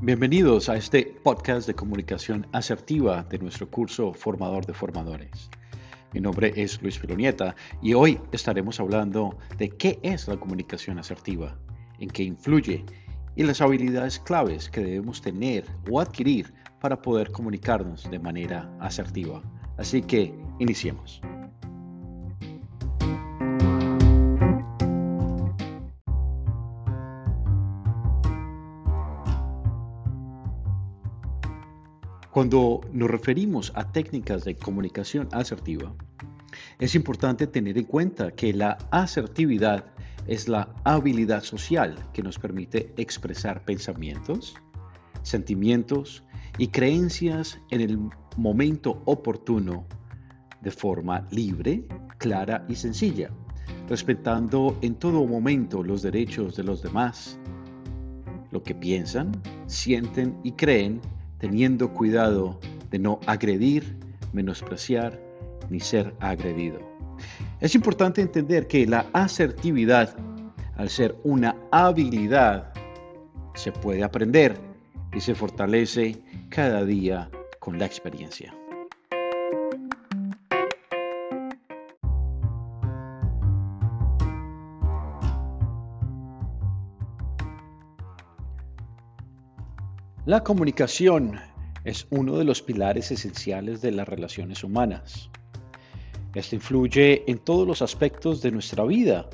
Bienvenidos a este podcast de comunicación asertiva de nuestro curso Formador de Formadores. Mi nombre es Luis Filonieta y hoy estaremos hablando de qué es la comunicación asertiva, en qué influye y las habilidades claves que debemos tener o adquirir para poder comunicarnos de manera asertiva. Así que iniciemos. Cuando nos referimos a técnicas de comunicación asertiva, es importante tener en cuenta que la asertividad es la habilidad social que nos permite expresar pensamientos, sentimientos y creencias en el momento oportuno de forma libre, clara y sencilla, respetando en todo momento los derechos de los demás, lo que piensan, sienten y creen teniendo cuidado de no agredir, menospreciar ni ser agredido. Es importante entender que la asertividad, al ser una habilidad, se puede aprender y se fortalece cada día con la experiencia. La comunicación es uno de los pilares esenciales de las relaciones humanas. Esto influye en todos los aspectos de nuestra vida.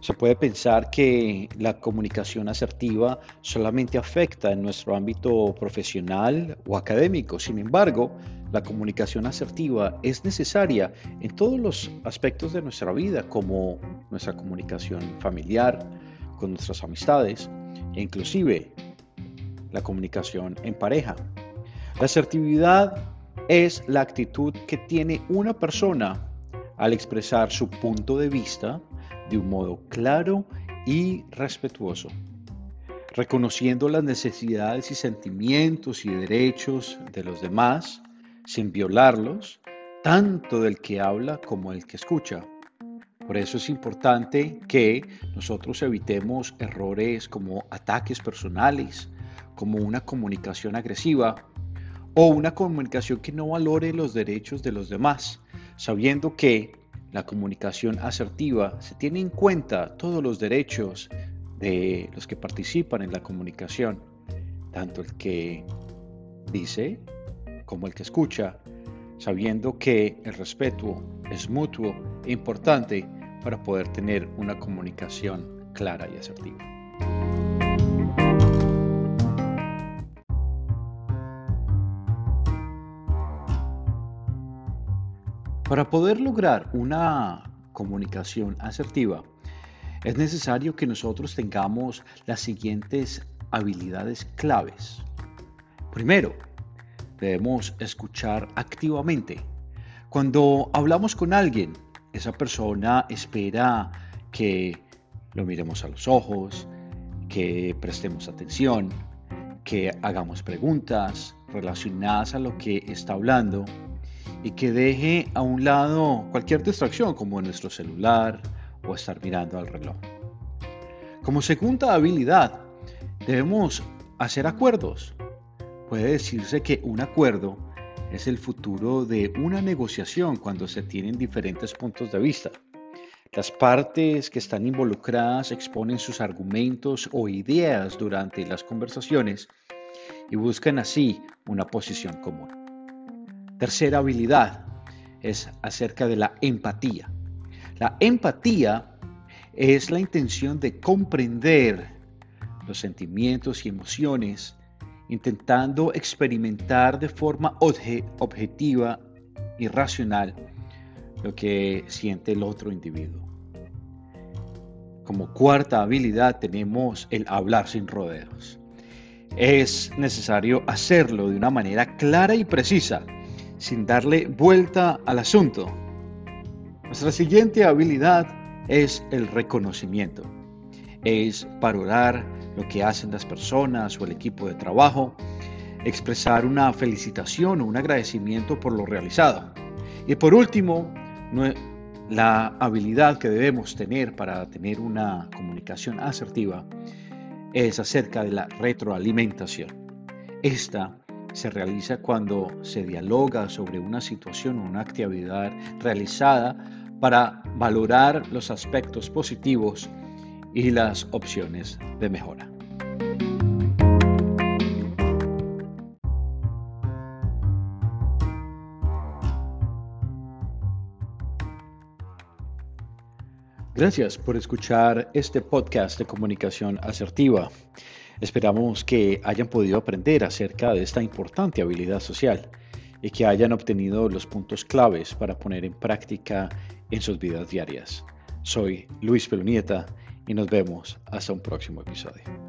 Se puede pensar que la comunicación asertiva solamente afecta en nuestro ámbito profesional o académico. Sin embargo, la comunicación asertiva es necesaria en todos los aspectos de nuestra vida, como nuestra comunicación familiar, con nuestras amistades e inclusive la comunicación en pareja. La asertividad es la actitud que tiene una persona al expresar su punto de vista de un modo claro y respetuoso, reconociendo las necesidades y sentimientos y derechos de los demás sin violarlos, tanto del que habla como del que escucha. Por eso es importante que nosotros evitemos errores como ataques personales, como una comunicación agresiva o una comunicación que no valore los derechos de los demás, sabiendo que la comunicación asertiva se tiene en cuenta todos los derechos de los que participan en la comunicación, tanto el que dice como el que escucha, sabiendo que el respeto es mutuo e importante para poder tener una comunicación clara y asertiva. Para poder lograr una comunicación asertiva, es necesario que nosotros tengamos las siguientes habilidades claves. Primero, debemos escuchar activamente. Cuando hablamos con alguien, esa persona espera que lo miremos a los ojos, que prestemos atención, que hagamos preguntas relacionadas a lo que está hablando y que deje a un lado cualquier distracción como nuestro celular o estar mirando al reloj. Como segunda habilidad, debemos hacer acuerdos. Puede decirse que un acuerdo es el futuro de una negociación cuando se tienen diferentes puntos de vista. Las partes que están involucradas exponen sus argumentos o ideas durante las conversaciones y buscan así una posición común. Tercera habilidad es acerca de la empatía. La empatía es la intención de comprender los sentimientos y emociones, intentando experimentar de forma objetiva y racional lo que siente el otro individuo. Como cuarta habilidad tenemos el hablar sin rodeos. Es necesario hacerlo de una manera clara y precisa sin darle vuelta al asunto. Nuestra siguiente habilidad es el reconocimiento. Es valorar lo que hacen las personas o el equipo de trabajo, expresar una felicitación o un agradecimiento por lo realizado. Y por último, la habilidad que debemos tener para tener una comunicación asertiva es acerca de la retroalimentación. Esta se realiza cuando se dialoga sobre una situación o una actividad realizada para valorar los aspectos positivos y las opciones de mejora. Gracias por escuchar este podcast de comunicación asertiva. Esperamos que hayan podido aprender acerca de esta importante habilidad social y que hayan obtenido los puntos claves para poner en práctica en sus vidas diarias. Soy Luis Pelunieta y nos vemos hasta un próximo episodio.